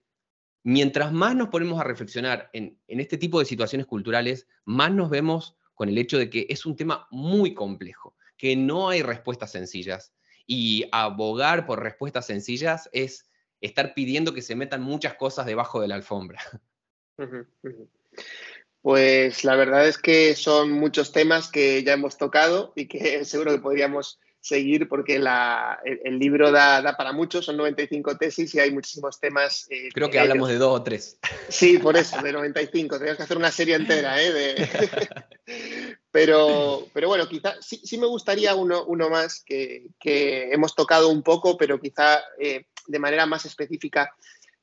B: mientras más nos ponemos a reflexionar en, en este tipo de situaciones culturales, más nos vemos con el hecho de que es un tema muy complejo, que no hay respuestas sencillas, y abogar por respuestas sencillas es estar pidiendo que se metan muchas cosas debajo de la alfombra.
A: Pues la verdad es que son muchos temas que ya hemos tocado y que seguro que podríamos seguir porque el, libro da, para mucho, son 95 tesis y hay muchísimos temas.
B: Eh, Creo que hablamos de dos o tres.
A: Sí, por eso, de 95. Tenemos que hacer una serie entera. ¿eh? pero, pero bueno, quizá sí, me gustaría uno, uno más que, hemos tocado un poco, pero quizá eh, de manera más específica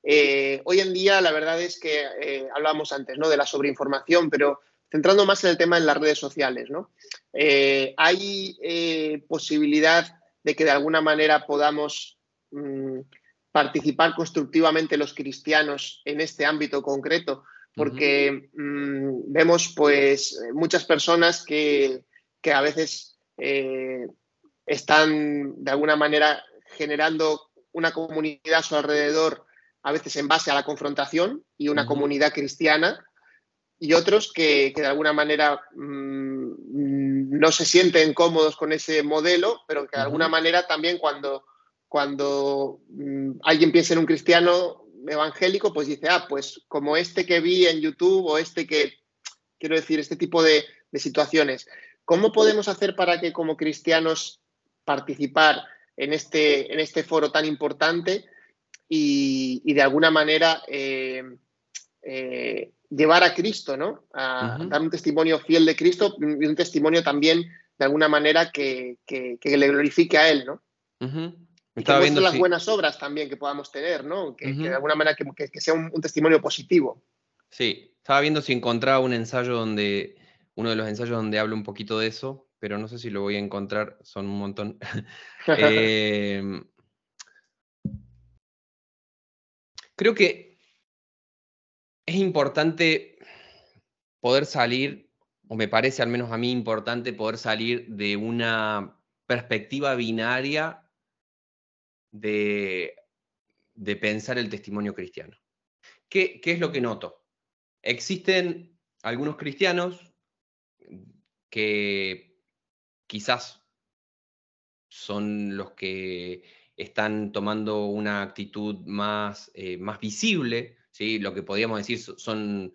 A: eh, hoy en día, la verdad es que eh, hablábamos antes ¿no? de la sobreinformación, pero centrando más en el tema en las redes sociales, ¿no? Eh, ¿Hay posibilidad de que de alguna manera podamos mm, participar constructivamente los cristianos en este ámbito concreto? Porque mm, vemos pues muchas personas que, que a veces están de alguna manera generando una comunidad a su alrededor a veces en base a la confrontación y una comunidad cristiana, y otros que, de alguna manera mm, no se sienten cómodos con ese modelo, pero que de alguna manera también cuando, cuando mm, alguien piensa en un cristiano evangélico, pues dice, ah, pues como este que vi en YouTube o este que, quiero decir, este tipo de, de situaciones. ¿Cómo podemos hacer para que como cristianos participar en este, en este foro tan importante y, de alguna manera eh, eh, llevar a Cristo, ¿no? A dar un testimonio fiel de Cristo y un testimonio también, de alguna manera, que, le glorifique a Él, ¿no? Y que viendo las buenas obras también que podamos tener, ¿no? Que, de alguna manera que, sea un, testimonio positivo.
B: Sí, estaba viendo si encontraba un ensayo donde, uno de los ensayos donde hablo un poquito de eso, pero no sé si lo voy a encontrar, son un montón. eh, Creo que es importante poder salir, o me parece al menos a mí importante poder salir de una perspectiva binaria de de pensar el testimonio cristiano. ¿Qué, ¿Qué, es lo que noto? Existen algunos cristianos que quizás son los que están tomando una actitud más, eh, más visible, ¿sí? lo que podríamos decir son,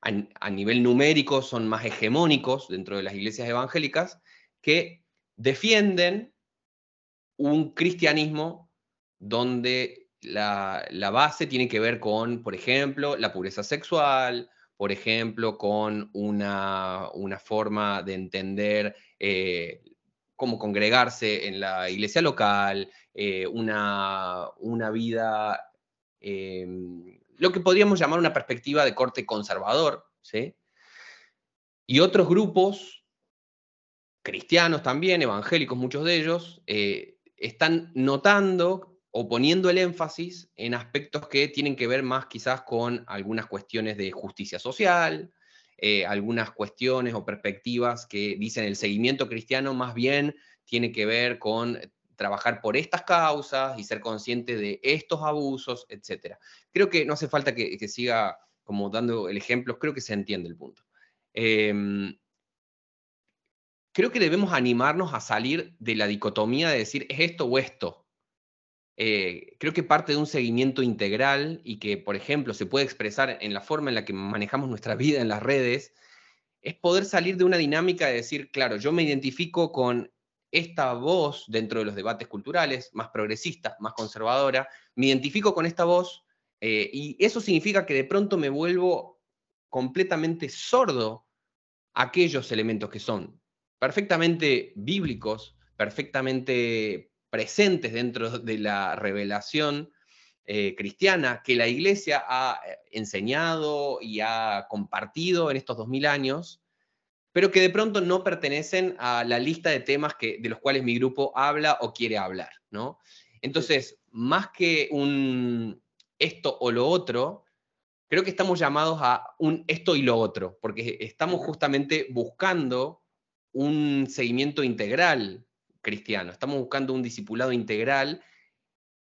B: a, nivel numérico, son más hegemónicos dentro de las iglesias evangélicas, que defienden un cristianismo donde la, base tiene que ver con, por ejemplo, la pureza sexual, por ejemplo, con una, forma de entender eh, cómo congregarse en la iglesia local, eh, una, una, vida, em, lo que podríamos llamar una perspectiva de corte conservador, ¿sí? Y otros grupos, cristianos también, evangélicos muchos de ellos, eh, están notando o poniendo el énfasis en aspectos que tienen que ver más quizás con algunas cuestiones de justicia social, eh, algunas cuestiones o perspectivas que dicen el seguimiento cristiano más bien tiene que ver con trabajar por estas causas y ser consciente de estos abusos, etc. Creo que no hace falta que, siga como dando el ejemplo, creo que se entiende el punto. Em, creo que debemos animarnos a salir de la dicotomía de decir es esto o esto. Eh, creo que parte de un seguimiento integral y que, por ejemplo, se puede expresar en la forma en la que manejamos nuestra vida en las redes, es poder salir de una dinámica de decir, claro, yo me identifico con esta voz dentro de los debates culturales, más progresista, más conservadora, me identifico con esta voz eh, y eso significa que de pronto me vuelvo completamente sordo a aquellos elementos que son perfectamente bíblicos, perfectamente presentes dentro de la revelación eh, cristiana que la iglesia ha eh, enseñado y ha compartido en estos dos mil años pero que de pronto no pertenecen a la lista de temas que, de los cuales mi grupo habla o quiere hablar, ¿no? Entonces, más que un esto o lo otro, creo que estamos llamados a un esto y lo otro, porque estamos justamente buscando un seguimiento integral cristiano, estamos buscando un discipulado integral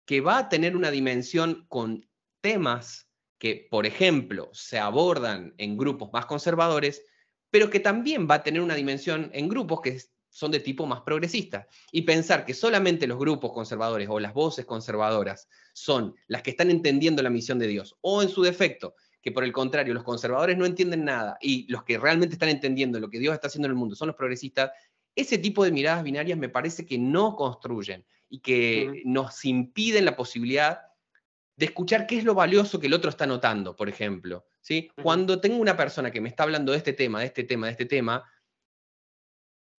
B: que va a tener una dimensión con temas que, por ejemplo, se abordan en grupos más conservadores, pero que también va a tener una dimensión en grupos que son de tipo más progresista. Y pensar que solamente los grupos conservadores o las voces conservadoras son las que están entendiendo la misión de Dios, o en su defecto, que por el contrario los conservadores no entienden nada y los que realmente están entendiendo lo que Dios está haciendo en el mundo son los progresistas, ese tipo de miradas binarias me parece que no construyen y que nos impiden la posibilidad de escuchar qué es lo valioso que el otro está notando, por ejemplo. ¿sí? Cuando tengo una persona que me está hablando de este tema, de este tema, de este tema,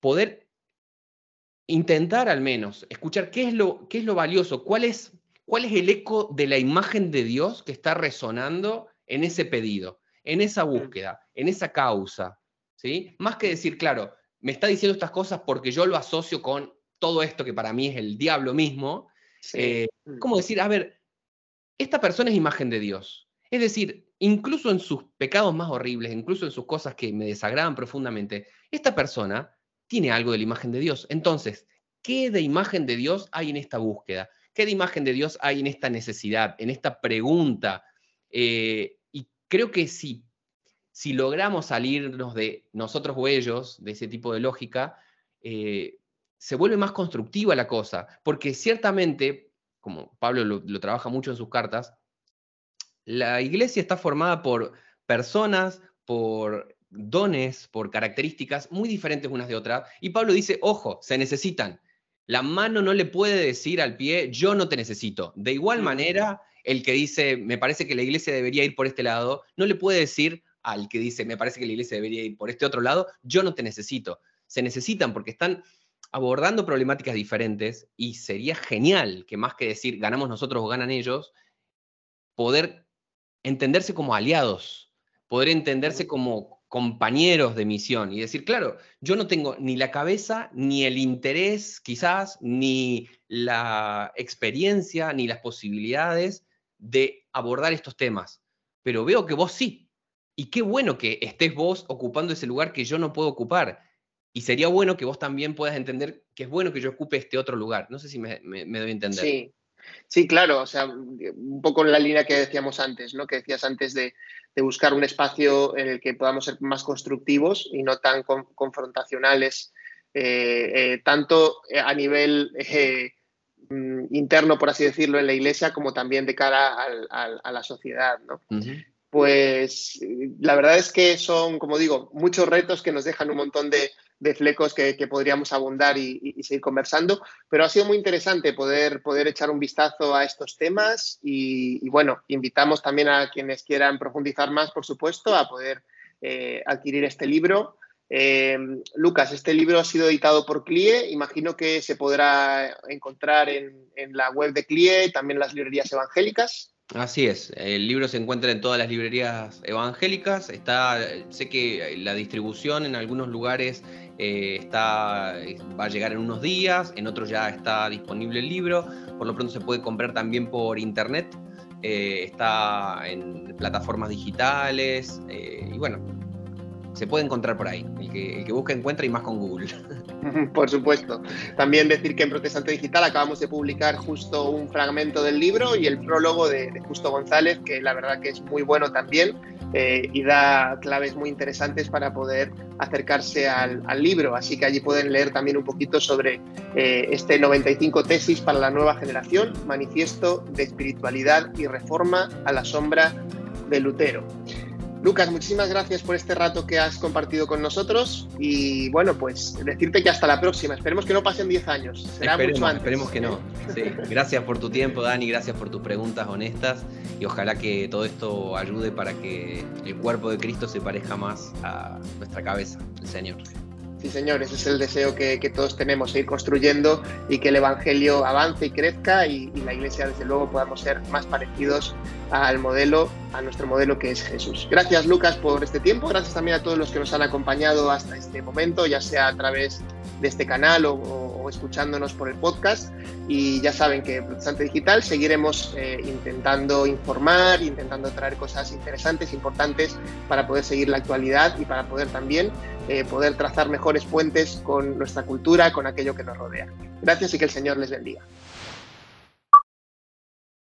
B: poder intentar al menos escuchar qué es lo, qué es lo valioso, cuál es, cuál es el eco de la imagen de Dios que está resonando en ese pedido, en esa búsqueda, en esa causa. ¿sí? Más que decir, claro, me está diciendo estas cosas porque yo lo asocio con todo esto que para mí es el diablo mismo. Eh, ¿Cómo decir, a ver, esta persona es imagen de Dios. Es decir, incluso en sus pecados más horribles, incluso en sus cosas que me desagradan profundamente, esta persona tiene algo de la imagen de Dios. Entonces, ¿qué de imagen de Dios hay en esta búsqueda? ¿Qué de imagen de Dios hay en esta necesidad, en esta pregunta? Eh, y creo que si, si logramos salirnos de nosotros o ellos, de ese tipo de lógica, eh, se vuelve más constructiva la cosa, porque ciertamente como Pablo lo, trabaja mucho en sus cartas, la iglesia está formada por personas, por dones, por características muy diferentes unas de otras. Y Pablo dice, ojo, se necesitan. La mano no le puede decir al pie, yo no te necesito. De igual manera, el que dice, me parece que la iglesia debería ir por este lado, no le puede decir al que dice, me parece que la iglesia debería ir por este otro lado, yo no te necesito. Se necesitan porque están abordando problemáticas diferentes y sería genial que más que decir ganamos nosotros o ganan ellos, poder entenderse como aliados, poder entenderse como compañeros de misión y decir, claro, yo no tengo ni la cabeza, ni el interés quizás, ni la experiencia, ni las posibilidades de abordar estos temas, pero veo que vos sí. Y qué bueno que estés vos ocupando ese lugar que yo no puedo ocupar y sería bueno que vos también puedas entender que es bueno que yo ocupe este otro lugar. No sé si me, doy a entender.
A: Sí, Sí, claro, o sea, un poco en la línea que decíamos antes, ¿no? Que decías antes de, buscar un espacio en el que podamos ser más constructivos y no tan confrontacionales, eh, eh, tanto a nivel eh, mm, interno, por así decirlo, en la iglesia, como también de cara a la sociedad, ¿no? Pues la verdad es que son, como digo, muchos retos que nos dejan un montón de, flecos que, podríamos abundar y, seguir conversando, pero ha sido muy interesante poder, echar un vistazo a estos temas y, bueno, invitamos también a quienes quieran profundizar más, por supuesto, a poder eh, adquirir este libro. Eh, Lucas, este libro ha sido editado por CLIE, imagino que se podrá encontrar en, en la web de CLIE, también en las librerías evangélicas.
B: Así es, el libro se encuentra en todas las librerías evangélicas, está, sé que la distribución en algunos lugares eh, está, va a llegar en unos días, en otros ya está disponible el libro, por lo pronto se puede comprar también por internet, eh, está en plataformas digitales eh, y bueno, se puede encontrar por ahí. El que, el que busca encuentra y más con Google.
A: Por supuesto. También decir que en Protestante Digital acabamos de publicar justo un fragmento del libro y el prólogo de, Justo González, que la verdad que es muy bueno también eh, y da claves muy interesantes para poder acercarse al, libro. Así que allí pueden leer también un poquito sobre eh, este 95 tesis para la nueva generación, manifiesto de espiritualidad y reforma a la sombra de Lutero. Lucas, muchísimas gracias por este rato que has compartido con nosotros y bueno, pues decirte que hasta la próxima. Esperemos que no pasen 10 años.
B: Será esperemos, mucho antes. Esperemos que no. Gracias por tu tiempo, Dani, gracias por tus preguntas honestas y ojalá que todo esto ayude para que el cuerpo de Cristo se parezca más a nuestra cabeza, el Señor.
A: Sí, señor, ese es el deseo que, todos tenemos, seguir construyendo y que el Evangelio avance y crezca y, y, la Iglesia, desde luego, podamos ser más parecidos al modelo, a nuestro modelo que es Jesús. Gracias, Lucas, por este tiempo. Gracias también a todos los que nos han acompañado hasta este momento, ya sea a través de este canal o, escuchándonos por el podcast. Y ya saben que Protestante Digital seguiremos eh, intentando informar, intentando traer cosas interesantes, importantes para poder seguir la actualidad y para poder también eh, poder trazar mejores puentes con nuestra cultura, con aquello que nos rodea. Gracias y que el Señor les bendiga.